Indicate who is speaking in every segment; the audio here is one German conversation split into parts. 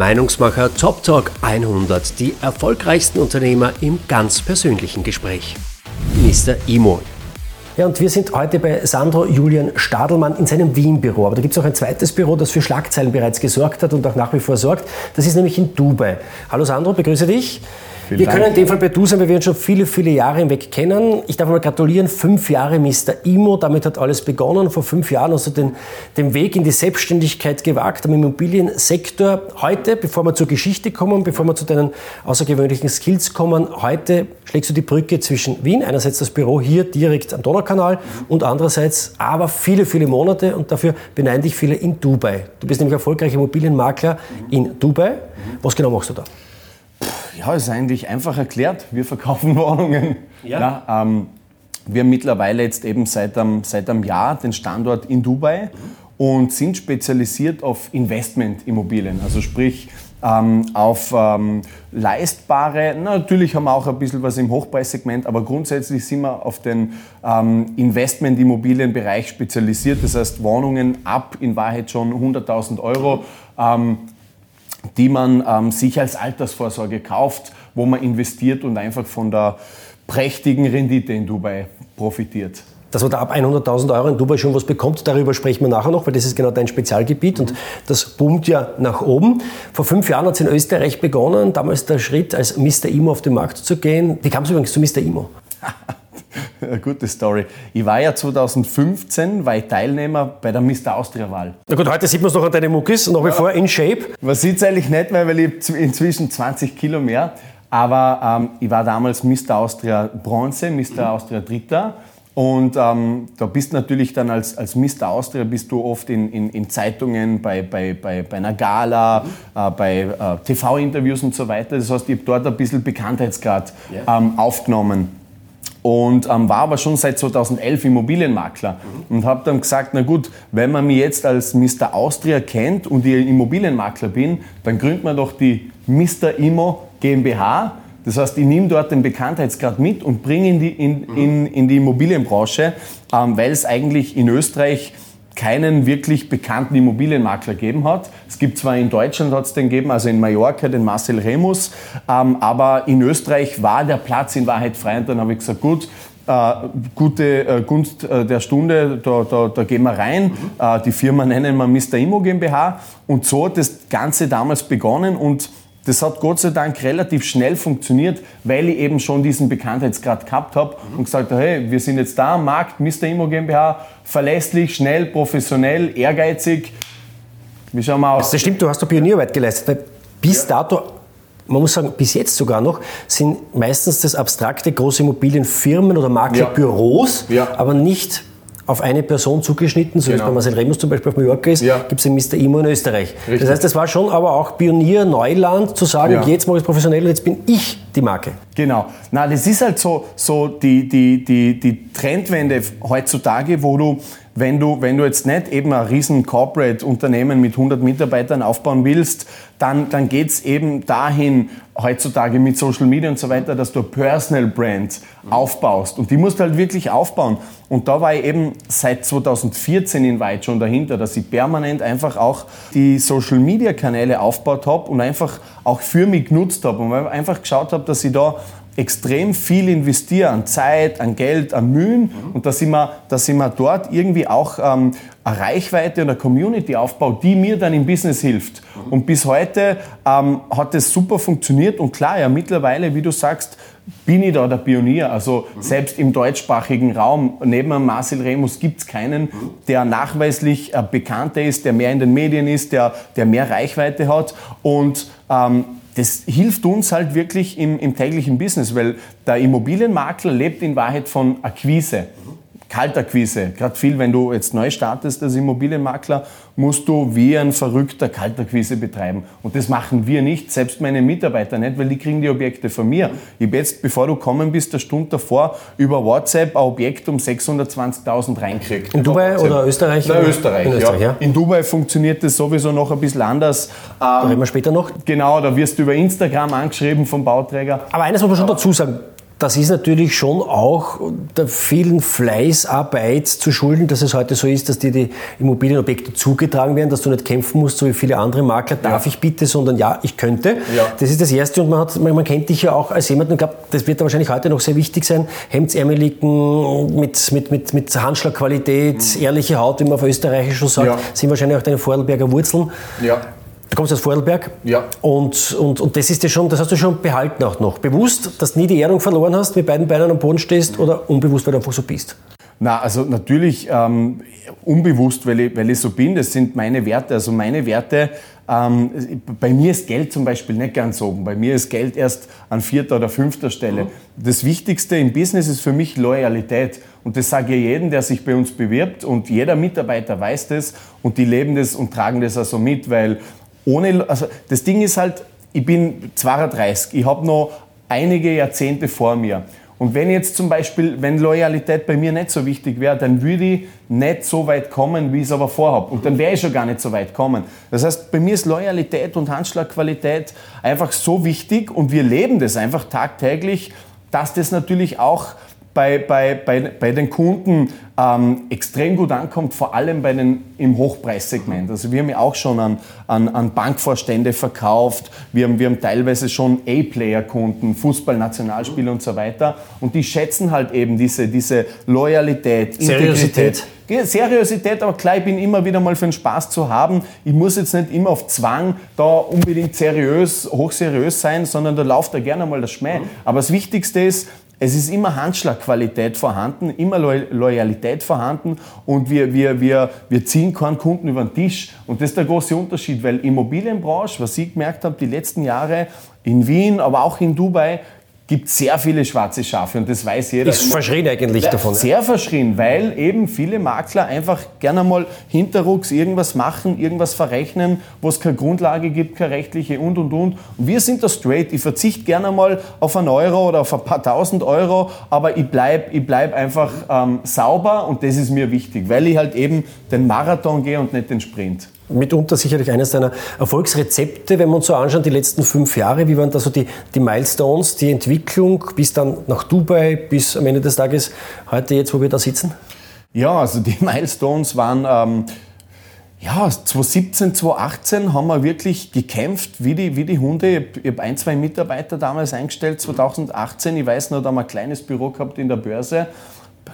Speaker 1: Meinungsmacher Top Talk 100, die erfolgreichsten Unternehmer im ganz persönlichen Gespräch. Mr. Imo. Ja, und wir sind heute bei Sandro Julian Stadelmann in seinem Wien-Büro. Aber da gibt es auch ein zweites Büro, das für Schlagzeilen bereits gesorgt hat und auch nach wie vor sorgt. Das ist nämlich in Dubai. Hallo Sandro, begrüße dich. Vielen wir Dank. können in dem Fall bei Du sein, weil wir uns schon viele, viele Jahre hinweg kennen. Ich darf mal gratulieren, fünf Jahre Mr. Imo, damit hat alles begonnen. Vor fünf Jahren hast du den, den Weg in die Selbstständigkeit gewagt am Immobiliensektor. Heute, bevor wir zur Geschichte kommen, bevor wir zu deinen außergewöhnlichen Skills kommen, heute schlägst du die Brücke zwischen Wien, einerseits das Büro hier direkt am Donaukanal und andererseits aber viele, viele Monate und dafür beneiden dich viele in Dubai. Du bist nämlich erfolgreicher Immobilienmakler in Dubai. Was genau machst du da?
Speaker 2: Ja, ist eigentlich einfach erklärt. Wir verkaufen Wohnungen. Ja. ja ähm, wir haben mittlerweile jetzt eben seit einem, seit einem Jahr den Standort in Dubai und sind spezialisiert auf Investmentimmobilien. Also sprich, ähm, auf ähm, leistbare, natürlich haben wir auch ein bisschen was im Hochpreissegment, aber grundsätzlich sind wir auf den ähm, Investmentimmobilienbereich spezialisiert. Das heißt, Wohnungen ab in Wahrheit schon 100.000 Euro. Ähm, die man ähm, sich als Altersvorsorge kauft, wo man investiert und einfach von der prächtigen Rendite in Dubai profitiert.
Speaker 1: Dass man da ab 100.000 Euro in Dubai schon was bekommt, darüber sprechen wir nachher noch, weil das ist genau dein Spezialgebiet und das boomt ja nach oben. Vor fünf Jahren hat es in Österreich begonnen, damals der Schritt als Mr. Imo auf den Markt zu gehen. Wie kam es übrigens zu Mr. Imo?
Speaker 2: Eine gute Story. Ich war ja 2015 war ich Teilnehmer bei der Mr. Austria-Wahl.
Speaker 1: Na gut, heute sieht man es noch an deinen Muckis, nach wie ja. vor in Shape.
Speaker 2: Man sieht es eigentlich nicht mehr, weil ich inzwischen 20 Kilo mehr. Aber ähm, ich war damals Mr. Austria Bronze, Mr. Austria Dritter. Und ähm, da bist natürlich dann als, als Mr. Austria bist du oft in, in, in Zeitungen, bei, bei, bei, bei einer Gala, äh, bei äh, TV-Interviews und so weiter. Das heißt, ich habe dort ein bisschen Bekanntheitsgrad ähm, aufgenommen und ähm, war aber schon seit 2011 Immobilienmakler mhm. und habe dann gesagt, na gut, wenn man mich jetzt als Mr. Austria kennt und ich Immobilienmakler bin, dann gründet man doch die Mr. Immo GmbH. Das heißt, ich nehme dort den Bekanntheitsgrad mit und bringe ihn in die, in, in, in die Immobilienbranche, ähm, weil es eigentlich in Österreich keinen wirklich bekannten Immobilienmakler gegeben hat. Es gibt zwar in Deutschland hat es den gegeben, also in Mallorca den Marcel Remus, ähm, aber in Österreich war der Platz in Wahrheit frei und dann habe ich gesagt, gut, äh, gute äh, Gunst äh, der Stunde, da, da, da gehen wir rein. Mhm. Äh, die Firma nennen wir Mr. Immo GmbH und so hat das Ganze damals begonnen und das hat Gott sei Dank relativ schnell funktioniert, weil ich eben schon diesen Bekanntheitsgrad gehabt habe und gesagt habe, hey, wir sind jetzt da am Markt, Mr. Immo GmbH, verlässlich, schnell, professionell, ehrgeizig.
Speaker 1: Wie schauen wir aus? Das stimmt, du hast da Pionierarbeit geleistet. Bis ja. dato man muss sagen, bis jetzt sogar noch, sind meistens das abstrakte große Immobilienfirmen oder Maklerbüros, ja. ja. aber nicht auf eine Person zugeschnitten, so genau. wie es bei Marcel Remus zum Beispiel auf Mallorca ist, ja. gibt es den Mr. Imo in Österreich. Richtig. Das heißt, das war schon aber auch Pionier, Neuland, zu sagen, ja. jetzt mache ich es professionell und jetzt bin ich die Marke.
Speaker 2: Genau. Na, das ist halt so, so die, die, die, die Trendwende heutzutage, wo du wenn du, wenn du jetzt nicht eben ein riesen Corporate-Unternehmen mit 100 Mitarbeitern aufbauen willst, dann, dann geht es eben dahin, heutzutage mit Social Media und so weiter, dass du Personal Brand aufbaust. Und die musst du halt wirklich aufbauen. Und da war ich eben seit 2014 in weit schon dahinter, dass ich permanent einfach auch die Social Media Kanäle aufgebaut habe und einfach auch für mich genutzt habe und einfach geschaut habe, dass ich da extrem viel investiere an Zeit, an Geld, an Mühen und dass ich mir, dass ich mir dort irgendwie auch ähm, eine Reichweite und eine Community aufbaue, die mir dann im Business hilft. Und bis heute ähm, hat das super funktioniert und klar, ja mittlerweile, wie du sagst, bin ich da der Pionier. Also mhm. selbst im deutschsprachigen Raum, neben Marcel Remus gibt es keinen, der nachweislich äh, bekannter ist, der mehr in den Medien ist, der, der mehr Reichweite hat. Und ähm, das hilft uns halt wirklich im, im täglichen Business, weil der Immobilienmakler lebt in Wahrheit von Akquise. Kaltakquise, gerade viel, wenn du jetzt neu startest als Immobilienmakler, musst du wie ein verrückter Kaltakquise betreiben. Und das machen wir nicht, selbst meine Mitarbeiter nicht, weil die kriegen die Objekte von mir. Ich habe jetzt, bevor du kommen bist, eine Stunde davor über WhatsApp ein Objekt um 620.000 reinkriegt.
Speaker 1: In Dubai oder Österreich?
Speaker 2: Nein, Österreich, in Österreich ja. ja. In Dubai funktioniert das sowieso noch ein bisschen anders.
Speaker 1: Da reden wir später noch.
Speaker 2: Genau, da wirst du über Instagram angeschrieben vom Bauträger.
Speaker 1: Aber eines muss man schon dazu sagen, das ist natürlich schon auch der vielen Fleißarbeit zu schulden, dass es heute so ist, dass dir die Immobilienobjekte zugetragen werden, dass du nicht kämpfen musst, so wie viele andere Makler, darf ja. ich bitte, sondern ja, ich könnte. Ja. Das ist das Erste und man, hat, man, man kennt dich ja auch als jemand, und ich glaube, das wird wahrscheinlich heute noch sehr wichtig sein, Hemdsärmeligen mit, mit, mit, mit Handschlagqualität, mhm. ehrliche Haut, wie man auf Österreichisch schon sagt, ja. sind wahrscheinlich auch deine Vorarlberger Wurzeln. Ja. Du kommst aus Vorarlberg.
Speaker 2: Ja.
Speaker 1: Und, und, und das ist dir schon, das hast du schon behalten auch noch. Bewusst, dass du nie die Ehrung verloren hast, mit beiden Beinen am Boden stehst oder unbewusst, weil du einfach so bist?
Speaker 2: Na, also natürlich ähm, unbewusst, weil ich, weil ich so bin. Das sind meine Werte. Also meine Werte, ähm, bei mir ist Geld zum Beispiel nicht ganz oben. Bei mir ist Geld erst an vierter oder fünfter Stelle. Mhm. Das Wichtigste im Business ist für mich Loyalität. Und das sage ich jedem, der sich bei uns bewirbt. Und jeder Mitarbeiter weiß das. Und die leben das und tragen das also mit, weil ohne, also das Ding ist halt, ich bin 32, ich habe noch einige Jahrzehnte vor mir. Und wenn jetzt zum Beispiel, wenn Loyalität bei mir nicht so wichtig wäre, dann würde ich nicht so weit kommen, wie ich es aber vorhabe. Und dann wäre ich schon gar nicht so weit kommen. Das heißt, bei mir ist Loyalität und Handschlagqualität einfach so wichtig und wir leben das einfach tagtäglich, dass das natürlich auch bei, bei, bei, bei den Kunden ähm, extrem gut ankommt, vor allem bei den, im Hochpreissegment. Also wir haben ja auch schon an, an, an Bankvorstände verkauft, wir haben, wir haben teilweise schon A-Player-Kunden, Fußball-Nationalspieler und so weiter und die schätzen halt eben diese, diese Loyalität,
Speaker 1: Seriosität.
Speaker 2: Seriosität, aber klar, ich bin immer wieder mal für den Spaß zu haben. Ich muss jetzt nicht immer auf Zwang da unbedingt seriös, hochseriös sein, sondern da läuft da gerne mal das Schmäh. Aber das Wichtigste ist, es ist immer Handschlagqualität vorhanden, immer Loyalität vorhanden und wir, wir, wir, wir ziehen keinen Kunden über den Tisch. Und das ist der große Unterschied, weil Immobilienbranche, was ich gemerkt habe, die letzten Jahre in Wien, aber auch in Dubai, gibt sehr viele schwarze Schafe und das weiß jeder.
Speaker 1: Ist verschrien eigentlich davon.
Speaker 2: Sehr verschrien, weil eben viele Makler einfach gerne mal hinterrucks irgendwas machen, irgendwas verrechnen, wo es keine Grundlage gibt, keine rechtliche und und und. Und wir sind da straight. Ich verzichte gerne mal auf einen Euro oder auf ein paar tausend Euro, aber ich bleibe ich bleib einfach ähm, sauber und das ist mir wichtig, weil ich halt eben den Marathon gehe und nicht den Sprint
Speaker 1: mitunter sicherlich eines deiner Erfolgsrezepte, wenn wir uns so anschauen, die letzten fünf Jahre. Wie waren da so die, die Milestones, die Entwicklung bis dann nach Dubai, bis am Ende des Tages heute jetzt, wo wir da sitzen?
Speaker 2: Ja, also die Milestones waren... Ähm ja, 2017, 2018 haben wir wirklich gekämpft wie die, wie die Hunde. Ich habe ein, zwei Mitarbeiter damals eingestellt, 2018. Ich weiß noch, da haben wir ein kleines Büro gehabt in der Börse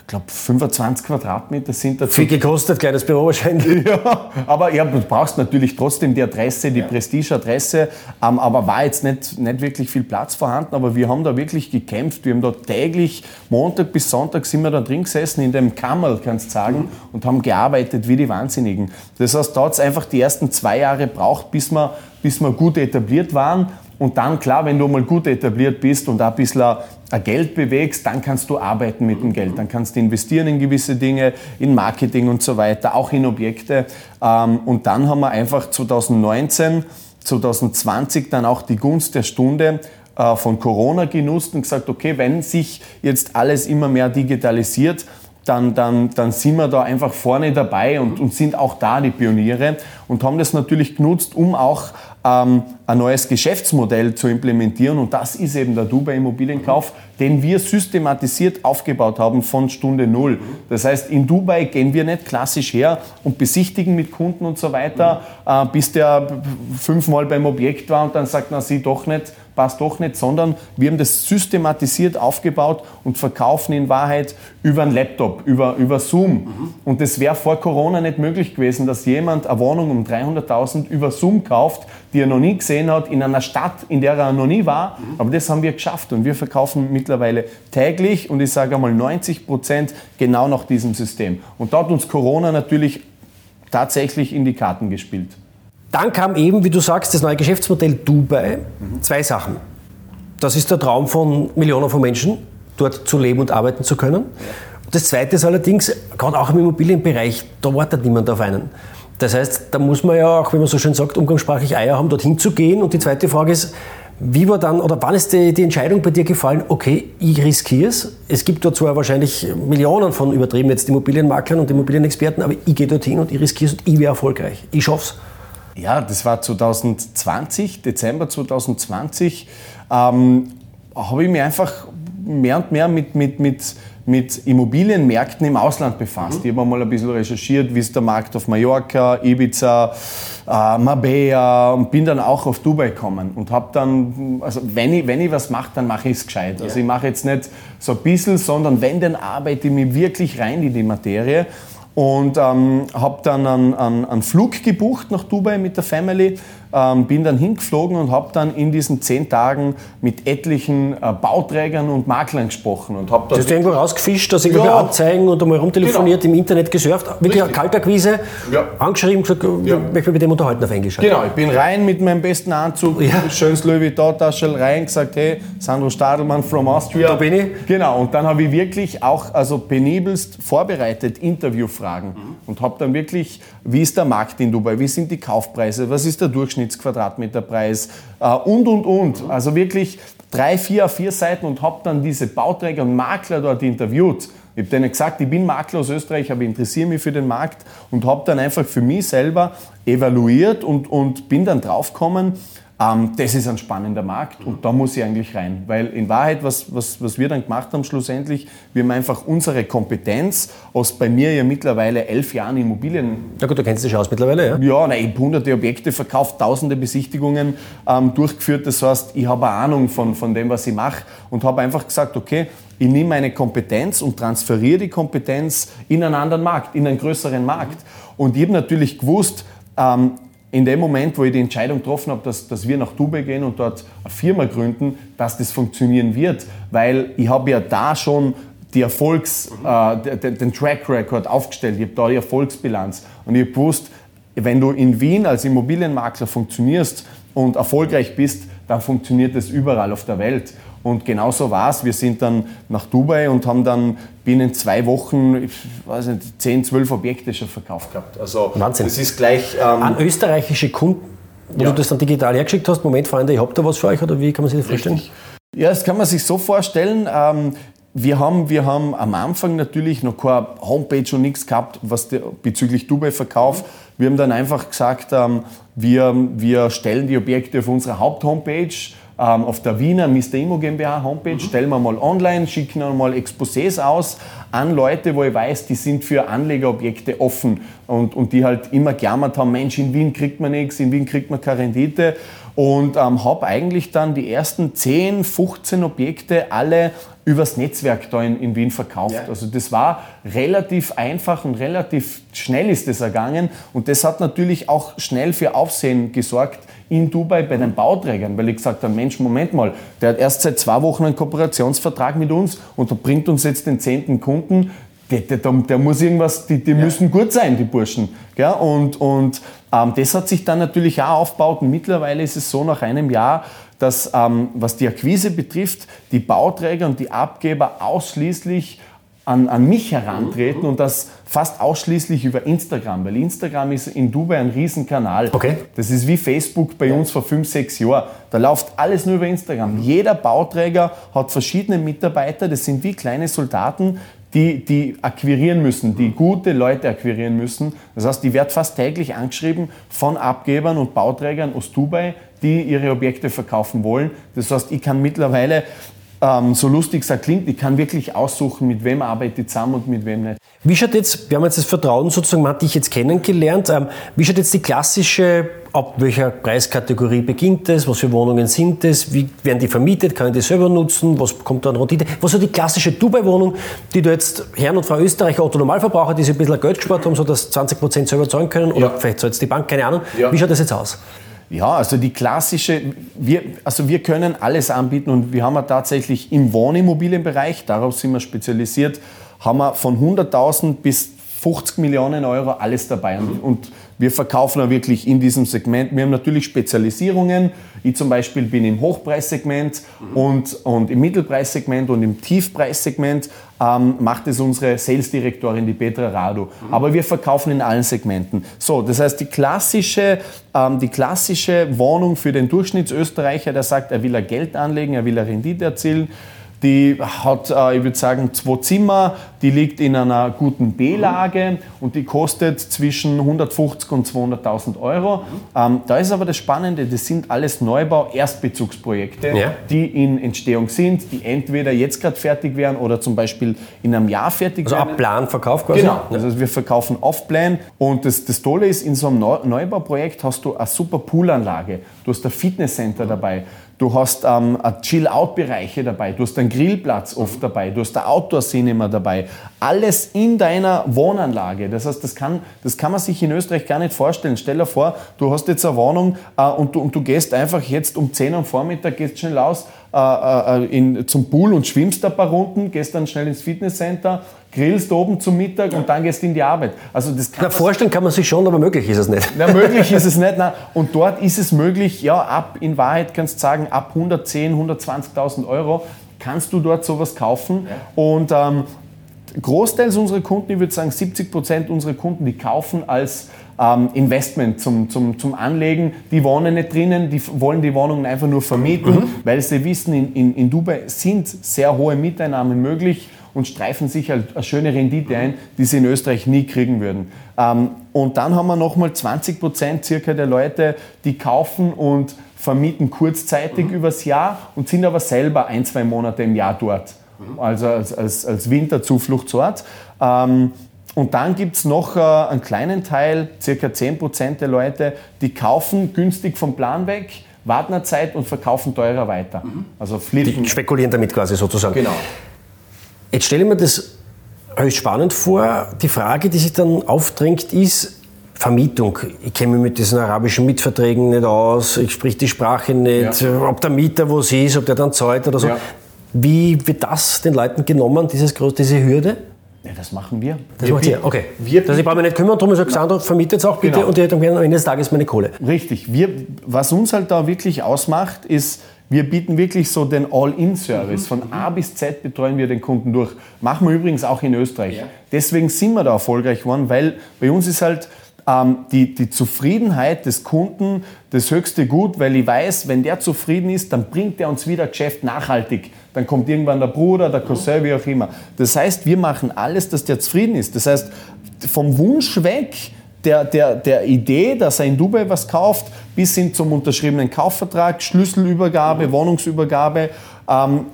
Speaker 2: ich glaube, 25 Quadratmeter sind dazu.
Speaker 1: Viel gekostet, kleines Büro wahrscheinlich.
Speaker 2: Ja, aber ja, du brauchst natürlich trotzdem die Adresse, die ja. Prestige-Adresse, ähm, aber war jetzt nicht, nicht wirklich viel Platz vorhanden. Aber wir haben da wirklich gekämpft. Wir haben da täglich, Montag bis Sonntag sind wir da drin gesessen, in dem Kammerl, kannst du sagen, mhm. und haben gearbeitet wie die Wahnsinnigen. Das heißt, da hat es einfach die ersten zwei Jahre braucht, bis wir, bis wir gut etabliert waren. Und dann, klar, wenn du mal gut etabliert bist und auch ein bisschen Geld bewegst, dann kannst du arbeiten mit dem Geld. Dann kannst du investieren in gewisse Dinge, in Marketing und so weiter, auch in Objekte. Ähm, und dann haben wir einfach 2019, 2020 dann auch die Gunst der Stunde äh, von Corona genutzt und gesagt, okay, wenn sich jetzt alles immer mehr digitalisiert, dann, dann, dann sind wir da einfach vorne dabei und, und sind auch da die Pioniere und haben das natürlich genutzt, um auch ähm, ein neues Geschäftsmodell zu implementieren. Und das ist eben der Dubai Immobilienkauf, den wir systematisiert aufgebaut haben von Stunde Null. Das heißt, in Dubai gehen wir nicht klassisch her und besichtigen mit Kunden und so weiter, äh, bis der fünfmal beim Objekt war und dann sagt, na, sie doch nicht passt doch nicht, sondern wir haben das systematisiert aufgebaut und verkaufen in Wahrheit über einen Laptop, über, über Zoom. Mhm. Und das wäre vor Corona nicht möglich gewesen, dass jemand eine Wohnung um 300.000 über Zoom kauft, die er noch nie gesehen hat, in einer Stadt, in der er noch nie war. Mhm. Aber das haben wir geschafft und wir verkaufen mittlerweile täglich und ich sage einmal 90 Prozent genau nach diesem System. Und da hat uns Corona natürlich tatsächlich in die Karten gespielt.
Speaker 1: Dann kam eben, wie du sagst, das neue Geschäftsmodell Dubai. Mhm. Zwei Sachen. Das ist der Traum von Millionen von Menschen, dort zu leben und arbeiten zu können. Das Zweite ist allerdings, gerade auch im Immobilienbereich, da wartet niemand auf einen. Das heißt, da muss man ja auch, wie man so schön sagt, umgangssprachlich Eier haben, dorthin zu gehen. Und die zweite Frage ist, wie war dann, oder wann ist die, die Entscheidung bei dir gefallen, okay, ich riskiere es. Es gibt dort zwar wahrscheinlich Millionen von übertrieben jetzt Immobilienmaklern und Immobilienexperten, aber ich gehe dorthin und ich riskiere es und ich wäre erfolgreich. Ich schaff's.
Speaker 2: Ja, das war 2020, Dezember 2020. Ähm, habe ich mich einfach mehr und mehr mit, mit, mit mit Immobilienmärkten im Ausland befasst. Mhm. Ich habe mal ein bisschen recherchiert, wie ist der Markt auf Mallorca, Ibiza, äh, Marbella und bin dann auch auf Dubai gekommen und habe dann, also wenn ich, wenn ich was mache, dann mache ich es gescheit. Also ich mache jetzt nicht so ein bisschen, sondern wenn, dann arbeite ich mich wirklich rein in die Materie und ähm, habe dann einen, einen, einen Flug gebucht nach Dubai mit der Family ähm, bin dann hingeflogen und habe dann in diesen zehn Tagen mit etlichen äh, Bauträgern und Maklern gesprochen. Und
Speaker 1: hab Hast du irgendwo rausgefischt, dass irgendwelche ja. Anzeigen und einmal rumtelefoniert, genau. im Internet gesurft, wirklich eine Kaltakquise, ja. angeschrieben, gesagt, ja. ich möchte mit dem unterhalten auf Englisch.
Speaker 2: Genau, ich bin rein mit meinem besten Anzug, ja. schönes Louis Vuitton-Taschel rein, gesagt, hey, Sandro Stadelmann from Austria.
Speaker 1: Da bin ich.
Speaker 2: Genau, und dann habe ich wirklich auch also penibelst vorbereitet Interviewfragen mhm. und habe dann wirklich, wie ist der Markt in Dubai, wie sind die Kaufpreise, was ist der Durchschnitt Durchschnittsquadratmeterpreis äh, und, und, und. Also wirklich drei, vier, vier Seiten und habe dann diese Bauträger und Makler dort interviewt. Ich habe denen gesagt, ich bin Makler aus Österreich, aber interessiere mich für den Markt und habe dann einfach für mich selber evaluiert und, und bin dann draufgekommen, das ist ein spannender Markt und da muss ich eigentlich rein. Weil in Wahrheit, was, was, was wir dann gemacht haben schlussendlich, wir haben einfach unsere Kompetenz aus bei mir ja mittlerweile elf Jahren Immobilien.
Speaker 1: Ja gut, du kennst dich aus mittlerweile, ja?
Speaker 2: Ja, nein, ich habe hunderte Objekte verkauft, tausende Besichtigungen ähm, durchgeführt. Das heißt, ich habe eine Ahnung von, von dem, was ich mache und habe einfach gesagt, okay, ich nehme meine Kompetenz und transferiere die Kompetenz in einen anderen Markt, in einen größeren Markt. Und ich habe natürlich gewusst, ähm, in dem Moment, wo ich die Entscheidung getroffen habe, dass, dass wir nach Dubai gehen und dort eine Firma gründen, dass das funktionieren wird, weil ich habe ja da schon die Erfolgs, äh, den, den, Track Record aufgestellt, ich habe da die Erfolgsbilanz. Und ich habe gewusst, wenn du in Wien als Immobilienmakler funktionierst und erfolgreich bist, dann funktioniert es überall auf der Welt. Und genauso war es. Wir sind dann nach Dubai und haben dann binnen zwei Wochen, ich weiß nicht, 10, 12 Objekte schon verkauft gehabt.
Speaker 1: Also Wahnsinn.
Speaker 2: Das ist gleich...
Speaker 1: Ähm, An österreichische Kunden, wo ja. du das dann digital hergeschickt hast, Moment, Freunde, ich habe da was für euch, oder wie kann man sich das vorstellen? Richtig.
Speaker 2: Ja, das kann man sich so vorstellen. Ähm, wir haben, wir haben am Anfang natürlich noch keine Homepage und nichts gehabt, was die, bezüglich Dubai-Verkauf. Wir haben dann einfach gesagt, ähm, wir, wir stellen die Objekte auf unserer Haupthomepage auf der Wiener Mr. Immo GmbH Homepage, mhm. stellen wir mal online, schicken wir mal Exposés aus an Leute, wo ich weiß, die sind für Anlegerobjekte offen und, und die halt immer gejammert haben, Mensch, in Wien kriegt man nichts, in Wien kriegt man keine Rendite und ähm, habe eigentlich dann die ersten 10, 15 Objekte alle übers Netzwerk da in, in Wien verkauft. Ja. Also das war relativ einfach und relativ schnell ist das ergangen und das hat natürlich auch schnell für Aufsehen gesorgt in Dubai bei den Bauträgern, weil ich gesagt habe, Mensch, Moment mal, der hat erst seit zwei Wochen einen Kooperationsvertrag mit uns und der bringt uns jetzt den zehnten Kunden, der, der, der, muss irgendwas, die, die ja. müssen gut sein, die Burschen. Ja, und und ähm, das hat sich dann natürlich auch aufgebaut und mittlerweile ist es so nach einem Jahr, dass ähm, was die Akquise betrifft, die Bauträger und die Abgeber ausschließlich an, an mich herantreten und das fast ausschließlich über Instagram, weil Instagram ist in Dubai ein Riesenkanal.
Speaker 1: Okay.
Speaker 2: Das ist wie Facebook bei uns vor fünf, sechs Jahren. Da läuft alles nur über Instagram. Jeder Bauträger hat verschiedene Mitarbeiter, das sind wie kleine Soldaten, die, die akquirieren müssen, die gute Leute akquirieren müssen. Das heißt, die wird fast täglich angeschrieben von Abgebern und Bauträgern aus Dubai, die ihre Objekte verkaufen wollen. Das heißt, ich kann mittlerweile ähm, so lustig es klingt, ich kann wirklich aussuchen, mit wem arbeite ich zusammen und mit wem nicht.
Speaker 1: Wie schaut jetzt, wir haben jetzt das Vertrauen sozusagen, man hat dich jetzt kennengelernt, ähm, wie schaut jetzt die klassische ab welcher Preiskategorie beginnt es, was für Wohnungen sind es, wie werden die vermietet, kann ich die selber nutzen, was kommt da an Rendite, was so die klassische Dubai-Wohnung, die du jetzt Herrn und Frau Österreicher, Otto Normalverbraucher, die sich ein bisschen Geld gespart haben, so dass 20 Prozent selber zahlen können oder ja. vielleicht zahlt es die Bank, keine Ahnung. Ja. Wie schaut das jetzt aus?
Speaker 2: Ja, also die klassische, wir, also wir können alles anbieten und wir haben ja tatsächlich im Wohnimmobilienbereich, darauf sind wir spezialisiert, haben wir von 100.000 bis 50 Millionen Euro alles dabei. Und, und wir verkaufen auch wirklich in diesem Segment. Wir haben natürlich Spezialisierungen. Ich zum Beispiel bin im Hochpreissegment mhm. und, und im Mittelpreissegment und im Tiefpreissegment ähm, macht es unsere Sales-Direktorin, die Petra Radu. Mhm. Aber wir verkaufen in allen Segmenten. So, das heißt, die klassische, ähm, die klassische Wohnung für den Durchschnittsösterreicher, der sagt, er will er Geld anlegen, er will er Rendite erzielen, die hat, äh, ich würde sagen, zwei Zimmer, die liegt in einer guten B-Lage und die kostet zwischen 150 und 200.000 Euro. Ähm, da ist aber das Spannende, das sind alles Neubau-Erstbezugsprojekte, ja. die in Entstehung sind, die entweder jetzt gerade fertig werden oder zum Beispiel in einem Jahr fertig
Speaker 1: also
Speaker 2: werden.
Speaker 1: Also ab Planverkauf quasi?
Speaker 2: Genau, also wir verkaufen off-Plan und das, das Tolle ist, in so einem Neubauprojekt hast du eine super Poolanlage, du hast ein Fitnesscenter dabei, Du hast ähm, Chill-Out-Bereiche dabei, du hast einen Grillplatz oft dabei, du hast ein Outdoor-Cinema dabei. Alles in deiner Wohnanlage. Das heißt, das kann, das kann man sich in Österreich gar nicht vorstellen. Stell dir vor, du hast jetzt eine Wohnung äh, und, du, und du gehst einfach jetzt um 10 Uhr am Vormittag, gehst schnell raus äh, äh, in, zum Pool und schwimmst ein paar Runden, gehst dann schnell ins Fitnesscenter, grillst oben zum Mittag und dann gehst du in die Arbeit.
Speaker 1: Also das kann Na, vorstellen kann man sich schon, aber möglich ist es nicht.
Speaker 2: Na, möglich ist es nicht. Nein. Und dort ist es möglich, ja, ab, in Wahrheit kannst du sagen, ab 110.000, 120.000 Euro kannst du dort sowas kaufen. Ja. Und ähm, Großteils unserer Kunden, ich würde sagen 70 Prozent unserer Kunden, die kaufen als ähm, Investment zum, zum, zum Anlegen. Die wohnen nicht drinnen, die wollen die Wohnungen einfach nur vermieten, mhm. weil sie wissen, in, in, in Dubai sind sehr hohe Mieteinnahmen möglich und streifen sich halt eine schöne Rendite ein, die sie in Österreich nie kriegen würden. Ähm, und dann haben wir nochmal 20 Prozent circa der Leute, die kaufen und vermieten kurzzeitig mhm. übers Jahr und sind aber selber ein, zwei Monate im Jahr dort. Mhm. Also als, als, als Winterzufluchtsort. Ähm, und dann gibt es noch äh, einen kleinen Teil, circa 10 Prozent der Leute, die kaufen günstig vom Plan weg, warten eine Zeit und verkaufen teurer weiter.
Speaker 1: Mhm. Also flippen. Die spekulieren damit quasi sozusagen.
Speaker 2: Genau.
Speaker 1: Jetzt stelle ich mir das höchst spannend vor. Die Frage, die sich dann aufdrängt, ist Vermietung. Ich kenne mich mit diesen arabischen Mietverträgen nicht aus, ich sprich die Sprache nicht, ja. ob der Mieter wo sie ist, ob der dann zahlt oder so. Ja. Wie wird das den Leuten genommen, dieses, diese Hürde?
Speaker 2: Ja, das machen wir.
Speaker 1: Das wir macht ihr, okay. Wir also ich brauche mich nicht kümmern, darum sage Sandro, vermietet es auch bitte genau. und ihr dann am Ende des Tages meine Kohle.
Speaker 2: Richtig. Wir, was uns halt da wirklich ausmacht, ist, wir bieten wirklich so den All-In-Service. Von A bis Z betreuen wir den Kunden durch. Machen wir übrigens auch in Österreich. Ja. Deswegen sind wir da erfolgreich geworden, weil bei uns ist halt ähm, die, die Zufriedenheit des Kunden das höchste Gut, weil ich weiß, wenn der zufrieden ist, dann bringt er uns wieder Geschäft nachhaltig. Dann kommt irgendwann der Bruder, der Cousin, wie auch immer. Das heißt, wir machen alles, dass der zufrieden ist. Das heißt, vom Wunsch weg, der, der, der Idee, dass er in Dubai was kauft, bis hin zum unterschriebenen Kaufvertrag, Schlüsselübergabe, Wohnungsübergabe. Ähm,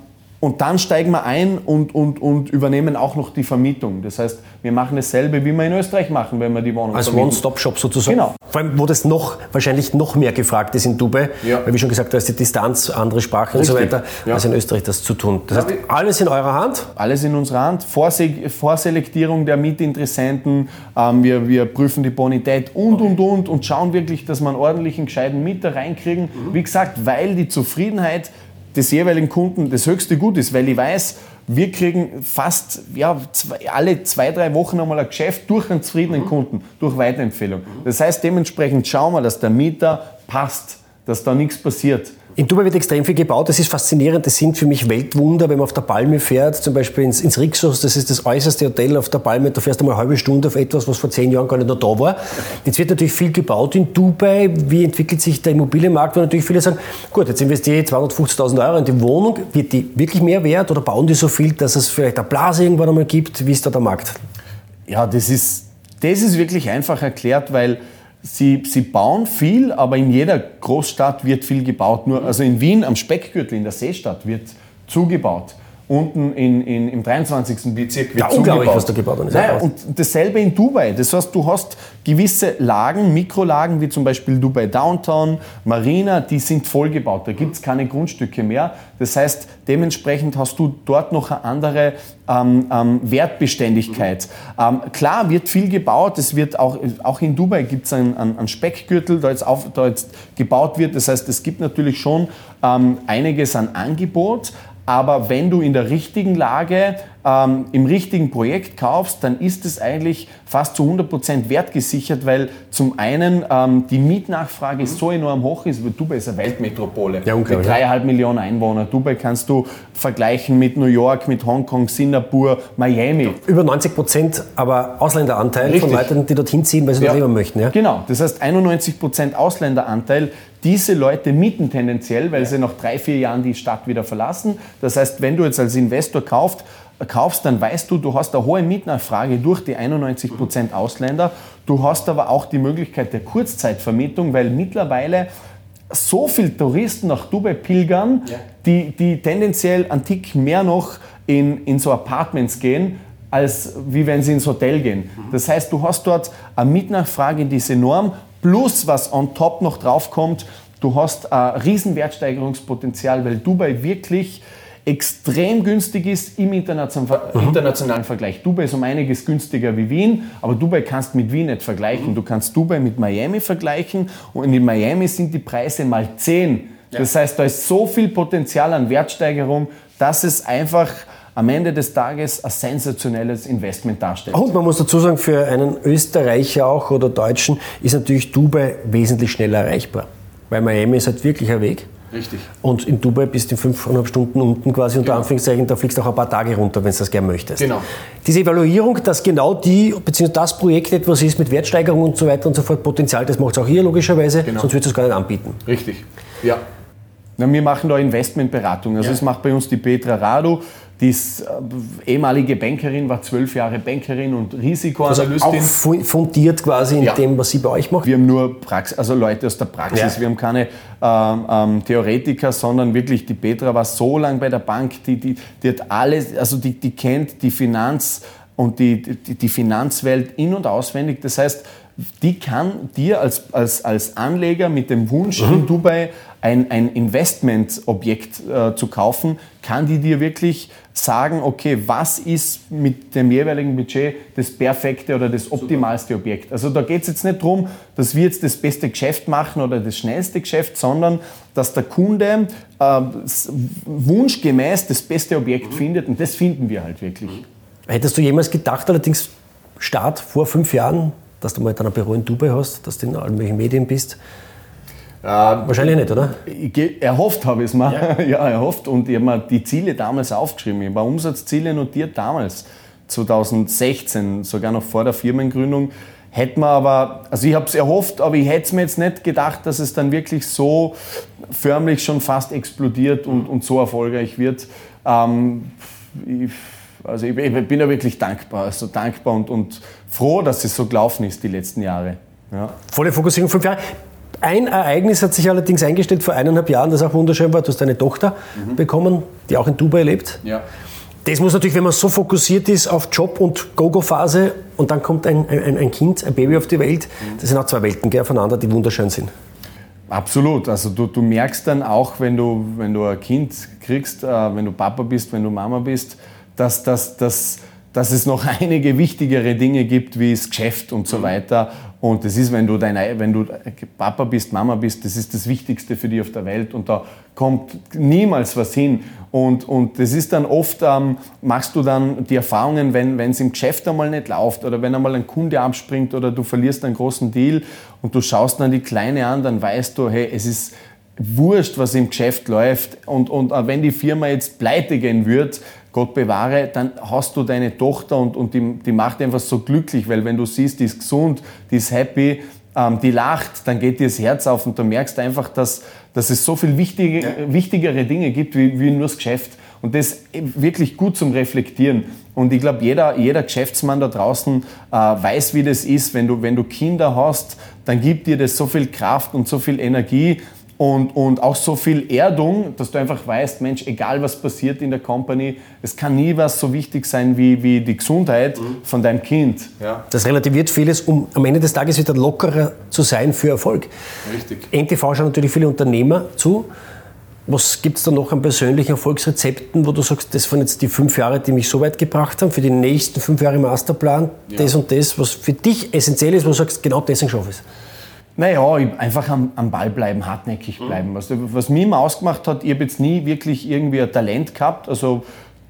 Speaker 2: und dann steigen wir ein und, und, und übernehmen auch noch die Vermietung. Das heißt, wir machen dasselbe, wie wir in Österreich machen, wenn wir die Wohnung
Speaker 1: Als One-Stop-Shop sozusagen. Genau. Vor allem, wo das noch, wahrscheinlich noch mehr gefragt ist in Dubai, ja. weil wie schon gesagt, da ist die Distanz, andere Sprachen Richtig. und so weiter, ja. als in Österreich das zu tun. Das heißt, alles in eurer Hand?
Speaker 2: Alles in unserer Hand. Vorse Vorselektierung der Mietinteressenten, ähm, wir, wir prüfen die Bonität und, okay. und, und und schauen wirklich, dass wir einen ordentlichen, gescheiten Mieter reinkriegen. Mhm. Wie gesagt, weil die Zufriedenheit des jeweiligen Kunden das höchste Gut ist, weil ich weiß, wir kriegen fast ja, zwei, alle zwei, drei Wochen einmal ein Geschäft durch einen zufriedenen mhm. Kunden, durch Weiterempfehlung. Das heißt, dementsprechend schauen wir, dass der Mieter passt, dass da nichts passiert.
Speaker 1: In Dubai wird extrem viel gebaut. Das ist faszinierend. Das sind für mich Weltwunder, wenn man auf der Palme fährt, zum Beispiel ins, ins Rixos. Das ist das äußerste Hotel auf der Palme. Da fährst du mal eine halbe Stunde auf etwas, was vor zehn Jahren gar nicht noch da war. Jetzt wird natürlich viel gebaut in Dubai. Wie entwickelt sich der Immobilienmarkt? Wo natürlich viele sagen, gut, jetzt investiere ich 250.000 Euro in die Wohnung. Wird die wirklich mehr wert oder bauen die so viel, dass es vielleicht eine Blase irgendwann einmal gibt? Wie ist da der Markt?
Speaker 2: Ja, das ist, das ist wirklich einfach erklärt, weil Sie, sie bauen viel, aber in jeder Großstadt wird viel gebaut. Nur, also in Wien am Speckgürtel, in der Seestadt, wird zugebaut. Unten in, in, im 23. Bezirk
Speaker 1: wird ja, unglaublich, was da gebaut
Speaker 2: ist. Naja, und dasselbe in Dubai. Das heißt, du hast gewisse Lagen, Mikrolagen, wie zum Beispiel Dubai Downtown, Marina, die sind vollgebaut. Da gibt es keine Grundstücke mehr. Das heißt, dementsprechend hast du dort noch eine andere ähm, ähm, Wertbeständigkeit. Ähm, klar wird viel gebaut. Es wird auch, auch in Dubai gibt es einen, einen, Speckgürtel, da jetzt, auf, da jetzt gebaut wird. Das heißt, es gibt natürlich schon ähm, einiges an Angebot. Aber wenn du in der richtigen Lage, ähm, im richtigen Projekt kaufst, dann ist es eigentlich fast zu 100% wertgesichert, weil zum einen ähm, die Mietnachfrage so enorm hoch ist. Dubai ist eine Weltmetropole ja, mit dreieinhalb Millionen Einwohnern. Dubai kannst du vergleichen mit New York, mit Hongkong, Singapur, Miami.
Speaker 1: Über 90% aber Ausländeranteil Richtig. von Leuten, die dorthin ziehen, weil sie ja. dort leben möchten. Ja?
Speaker 2: Genau, das heißt 91% Ausländeranteil diese Leute mieten tendenziell, weil ja. sie nach drei, vier Jahren die Stadt wieder verlassen. Das heißt, wenn du jetzt als Investor kaufst, kaufst, dann weißt du, du hast eine hohe Mietnachfrage durch die 91 Prozent Ausländer. Du hast aber auch die Möglichkeit der Kurzzeitvermietung, weil mittlerweile so viele Touristen nach Dubai pilgern, ja. die, die tendenziell antik mehr noch in, in so Apartments gehen, als wie wenn sie ins Hotel gehen. Mhm. Das heißt, du hast dort eine Mietnachfrage, die ist enorm Plus, was on top noch drauf kommt, du hast ein Riesenwertsteigerungspotenzial, weil Dubai wirklich extrem günstig ist im internationalen, mhm. Vergleich. Dubai ist um einiges günstiger wie Wien, aber Dubai kannst mit Wien nicht vergleichen. Mhm. Du kannst Dubai mit Miami vergleichen und in Miami sind die Preise mal 10. Ja. Das heißt, da ist so viel Potenzial an Wertsteigerung, dass es einfach am Ende des Tages ein sensationelles Investment darstellt.
Speaker 1: Und man muss dazu sagen, für einen Österreicher auch oder Deutschen ist natürlich Dubai wesentlich schneller erreichbar. Weil Miami ist halt wirklich ein Weg.
Speaker 2: Richtig.
Speaker 1: Und in Dubai bist du in fünfeinhalb Stunden unten quasi unter genau. Anführungszeichen, da fliegst du auch ein paar Tage runter, wenn du das gerne möchtest.
Speaker 2: Genau.
Speaker 1: Diese Evaluierung, dass genau die, beziehungsweise das Projekt etwas ist mit Wertsteigerung und so weiter und so fort, Potenzial, das macht es auch hier logischerweise, genau. sonst würdest du es gar nicht anbieten.
Speaker 2: Richtig, ja. Na, wir machen da Investmentberatung. Also ja. das macht bei uns die Petra Radu. Die äh, ehemalige Bankerin, war zwölf Jahre Bankerin und Risikoanalystin.
Speaker 1: Also auch fundiert quasi in ja. dem, was sie bei euch macht?
Speaker 2: Wir haben nur Prax also Leute aus der Praxis. Ja. Wir haben keine ähm, ähm, Theoretiker, sondern wirklich die Petra war so lange bei der Bank, die, die, die hat alles, also die, die kennt die Finanz und die, die, die Finanzwelt in- und auswendig. Das heißt, die kann dir als, als, als Anleger mit dem Wunsch mhm. in Dubai ein, ein Investmentobjekt äh, zu kaufen, kann die dir wirklich sagen, okay, was ist mit dem jeweiligen Budget das perfekte oder das optimalste Objekt. Also da geht es jetzt nicht darum, dass wir jetzt das beste Geschäft machen oder das schnellste Geschäft, sondern dass der Kunde äh, wunschgemäß das beste Objekt mhm. findet und das finden wir halt wirklich.
Speaker 1: Hättest du jemals gedacht, allerdings Start vor fünf Jahren, dass du mal dann ein Büro in Dubai hast, dass du in allen möglichen Medien bist?
Speaker 2: Äh, Wahrscheinlich nicht, oder? Erhofft habe ich es mal. Ja. ja, erhofft. Und ich habe mir die Ziele damals aufgeschrieben. Ich habe Umsatzziele notiert damals, 2016, sogar noch vor der Firmengründung. Hätte man aber, also ich habe es erhofft, aber ich hätte es mir jetzt nicht gedacht, dass es dann wirklich so förmlich schon fast explodiert und, und so erfolgreich wird. Ähm, ich, also ich, ich, bin ja wirklich dankbar, also dankbar und, und froh, dass es so gelaufen ist die letzten Jahre.
Speaker 1: Ja. Volle Fokussierung fünf Jahre. Ein Ereignis hat sich allerdings eingestellt vor eineinhalb Jahren, das auch wunderschön war. Du hast eine Tochter mhm. bekommen, die auch in Dubai lebt.
Speaker 2: Ja.
Speaker 1: Das muss natürlich, wenn man so fokussiert ist auf Job und Go-Go-Phase und dann kommt ein, ein, ein, Kind, ein Baby auf die Welt, mhm. das sind auch zwei Welten gell, aufeinander, die wunderschön sind.
Speaker 2: Absolut. Also du, du merkst dann auch, wenn du, wenn du ein Kind kriegst, äh, wenn du Papa bist, wenn du Mama bist, dass, dass, dass, dass es noch einige wichtigere Dinge gibt, wie das Geschäft und so mhm. weiter. Und das ist, wenn du, deine, wenn du Papa bist, Mama bist, das ist das Wichtigste für dich auf der Welt und da kommt niemals was hin. Und, und das ist dann oft, ähm, machst du dann die Erfahrungen, wenn es im Geschäft einmal nicht läuft oder wenn einmal ein Kunde abspringt oder du verlierst einen großen Deal und du schaust dann die Kleine an, dann weißt du, hey, es ist wurscht, was im Geschäft läuft. Und, und wenn die Firma jetzt pleite gehen wird, Gott bewahre, dann hast du deine Tochter und, und die, die macht einfach so glücklich, weil wenn du siehst, die ist gesund, die ist happy, ähm, die lacht, dann geht dir das Herz auf und du merkst einfach, dass, dass es so viel wichtige, ja. wichtigere Dinge gibt wie, wie nur das Geschäft. Und das wirklich gut zum Reflektieren. Und ich glaube, jeder, jeder Geschäftsmann da draußen äh, weiß, wie das ist. Wenn du, wenn du Kinder hast, dann gibt dir das so viel Kraft und so viel Energie. Und, und auch so viel Erdung, dass du einfach weißt, Mensch, egal was passiert in der Company, es kann nie was so wichtig sein wie, wie die Gesundheit mhm. von deinem Kind.
Speaker 1: Ja. Das relativiert vieles, um am Ende des Tages wieder lockerer zu sein für Erfolg.
Speaker 2: Richtig.
Speaker 1: NTV schauen natürlich viele Unternehmer zu. Was gibt es da noch an persönlichen Erfolgsrezepten, wo du sagst, das waren jetzt die fünf Jahre, die mich so weit gebracht haben, für die nächsten fünf Jahre Masterplan, ja. das und das, was für dich essentiell ist, wo du sagst, genau deswegen schaffe ich es?
Speaker 2: Naja, einfach am, am, Ball bleiben, hartnäckig mhm. bleiben. Mhm. Also, was mich immer ausgemacht hat, ich habe jetzt nie wirklich irgendwie ein Talent gehabt. Also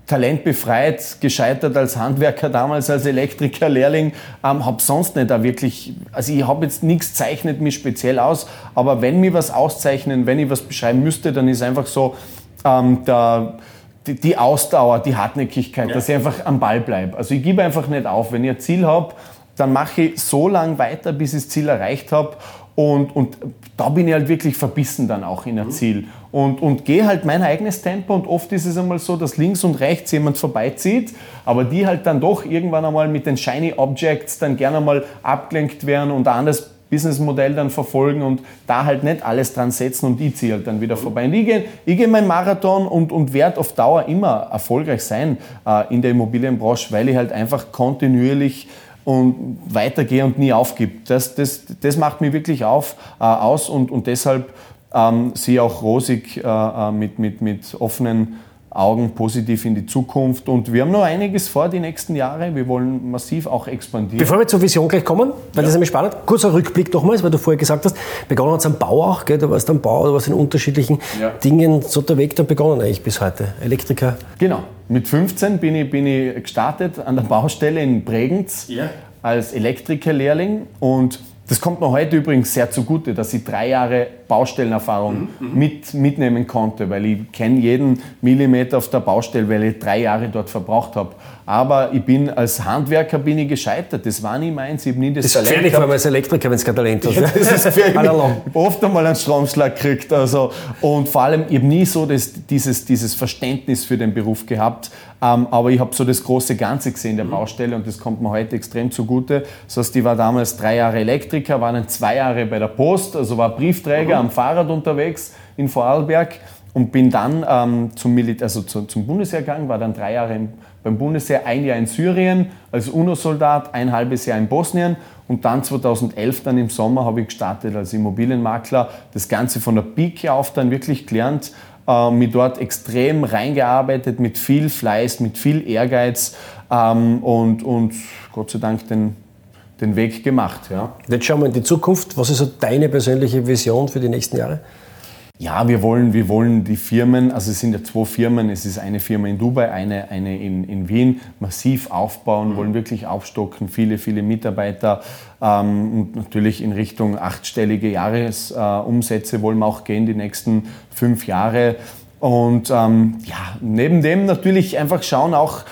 Speaker 2: talentbefreit, gescheitert als Handwerker, damals als Elektriker, Lehrling, ähm, habe sonst nicht da wirklich, also ich habe jetzt nichts zeichnet mich speziell aus, aber wenn mir was auszeichnen, wenn ich was beschreiben müsste, dann ist einfach so ähm, der, die, die, Ausdauer, die Hartnäckigkeit, ja. dass ich einfach am Ball bleibe. Also ich gebe einfach nicht auf. Wenn ich ein Ziel habe, dann mache ich so lange weiter, bis ich das Ziel erreicht habe und, und da bin ich halt wirklich verbissen dann auch in ein mhm. Ziel. Und, und gehe halt mein eigenes Tempo und oft ist es einmal so, dass links und rechts jemand vorbeizieht, aber die halt dann doch irgendwann einmal mit den Shiny Objects dann gerne mal abgelenkt werden und ein anderes Businessmodell dann verfolgen und da halt nicht alles dran setzen und ich ziehe halt dann wieder mhm. vorbei. Und ich gehe, ich gehe meinen Marathon und, und werde auf Dauer immer erfolgreich sein äh, in der Immobilienbranche, weil ich halt einfach kontinuierlich und weitergehe und nie aufgibt. Das, das, das macht mich wirklich auf, äh, aus und, und deshalb ähm, sehe auch rosig äh, äh, mit, mit, mit offenen Augen positiv in die Zukunft. Und wir haben noch einiges vor die nächsten Jahre. Wir wollen massiv auch expandieren.
Speaker 1: Bevor wir zur Vision gleich kommen, weil ja. das ist nämlich spannend, kurzer Rückblick nochmals, weil du vorher gesagt hast, begonnen hat es am Bau auch, gell? du warst am Bau, du warst in unterschiedlichen ja. Dingen, so der Weg dann begonnen eigentlich bis heute. Elektriker.
Speaker 2: Genau. Mit 15 bin ich, bin ich gestartet an der Baustelle in Bregenz ja. als Elektrikerlehrling und das kommt mir heute übrigens sehr zugute, dass ich drei Jahre Baustellenerfahrung mhm, mhm. mit, mitnehmen konnte, weil ich kenne jeden Millimeter auf der Baustelle, weil ich drei Jahre dort verbraucht habe. Aber ich bin als Handwerker bin ich gescheitert. Das war nie meins. Ich habe nie das,
Speaker 1: das ist gefährlich, vor allem als Elektriker, wenn es kein Talent
Speaker 2: hat. Ja, das ist gefährlich. ich habe oft einmal einen Stromschlag gekriegt. Also, und vor allem, ich habe nie so das, dieses, dieses Verständnis für den Beruf gehabt. Ähm, aber ich habe so das große Ganze gesehen der mhm. Baustelle und das kommt mir heute extrem zugute. Das heißt, ich war damals drei Jahre Elektriker, war dann zwei Jahre bei der Post, also war Briefträger mhm. am Fahrrad unterwegs in Vorarlberg und bin dann ähm, zum, also zu, zum Bundesheer gegangen, war dann drei Jahre im, beim Bundesheer, ein Jahr in Syrien als UNO-Soldat, ein halbes Jahr in Bosnien und dann 2011 dann im Sommer habe ich gestartet als Immobilienmakler, das Ganze von der Pike auf dann wirklich gelernt, äh, mich dort extrem reingearbeitet mit viel Fleiß, mit viel Ehrgeiz ähm, und, und Gott sei Dank den den Weg gemacht. Ja.
Speaker 1: Jetzt schauen wir in die Zukunft. Was ist so deine persönliche Vision für die nächsten Jahre?
Speaker 2: Ja, wir wollen, wir wollen die Firmen, also es sind ja zwei Firmen, es ist eine Firma in Dubai, eine, eine in, in Wien, massiv aufbauen, mhm. wollen wirklich aufstocken, viele, viele Mitarbeiter ähm, und natürlich in Richtung achtstellige Jahresumsätze äh, wollen wir auch gehen die nächsten fünf Jahre. Und ähm, ja, neben dem natürlich einfach schauen auch,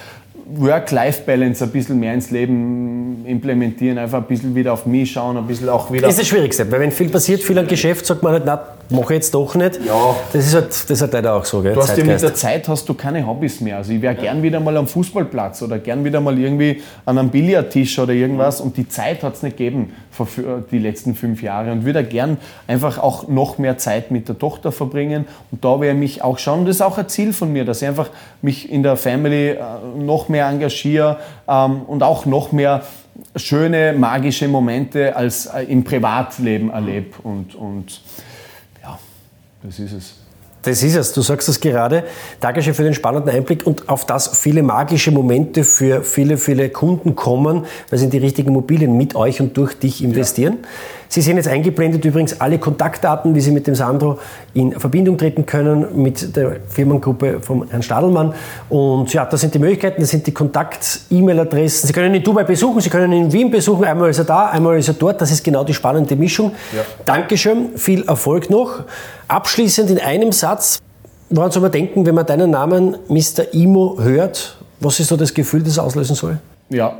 Speaker 2: Work-Life-Balance ein bisschen mehr ins Leben implementieren, einfach ein bisschen wieder auf mich schauen, ein bisschen auch wieder.
Speaker 1: Das ist das Schwierigste, weil wenn viel passiert, viel an Geschäft, sagt man halt, na, mache jetzt doch nicht. Ja. Das ist halt, das ist halt leider auch so. Gell?
Speaker 2: Du hast ja mit der Zeit hast du keine Hobbys mehr. Also ich wäre ja. gern wieder mal am Fußballplatz oder gern wieder mal irgendwie an einem Billardtisch oder irgendwas und die Zeit hat es nicht gegeben für die letzten fünf Jahre und würde gern einfach auch noch mehr Zeit mit der Tochter verbringen und da wäre mich auch schauen, das ist auch ein Ziel von mir, dass ich einfach mich in der Family äh, noch mehr engagiere ähm, und auch noch mehr schöne, magische Momente als äh, im Privatleben erlebe und, und das ist es.
Speaker 1: Das ist es, du sagst es gerade. Dankeschön für den spannenden Einblick und auf das viele magische Momente für viele, viele Kunden kommen, weil sie in die richtigen Immobilien mit euch und durch dich investieren. Ja. Sie sehen jetzt eingeblendet übrigens alle Kontaktdaten, wie Sie mit dem Sandro in Verbindung treten können mit der Firmengruppe von Herrn Stadelmann. Und ja, das sind die Möglichkeiten, das sind die Kontakt-E-Mail-Adressen. Sie können ihn in Dubai besuchen, Sie können ihn in Wien besuchen. Einmal ist er da, einmal ist er dort. Das ist genau die spannende Mischung. Ja. Dankeschön, viel Erfolg noch. Abschließend in einem Satz, woran soll man denken, wenn man deinen Namen Mr. Imo hört? Was ist so das Gefühl, das auslösen soll?
Speaker 2: Ja,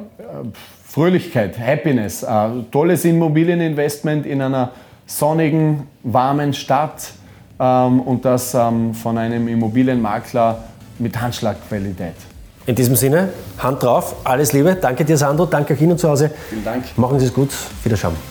Speaker 2: Fröhlichkeit, Happiness, ein tolles Immobilieninvestment in einer sonnigen, warmen Stadt ähm, und das ähm, von einem Immobilienmakler mit Handschlagqualität.
Speaker 1: In diesem Sinne, Hand drauf, alles Liebe. Danke dir, Sandro. Danke auch Ihnen zu Hause.
Speaker 2: Vielen Dank.
Speaker 1: Machen Sie es gut. Wiederschauen.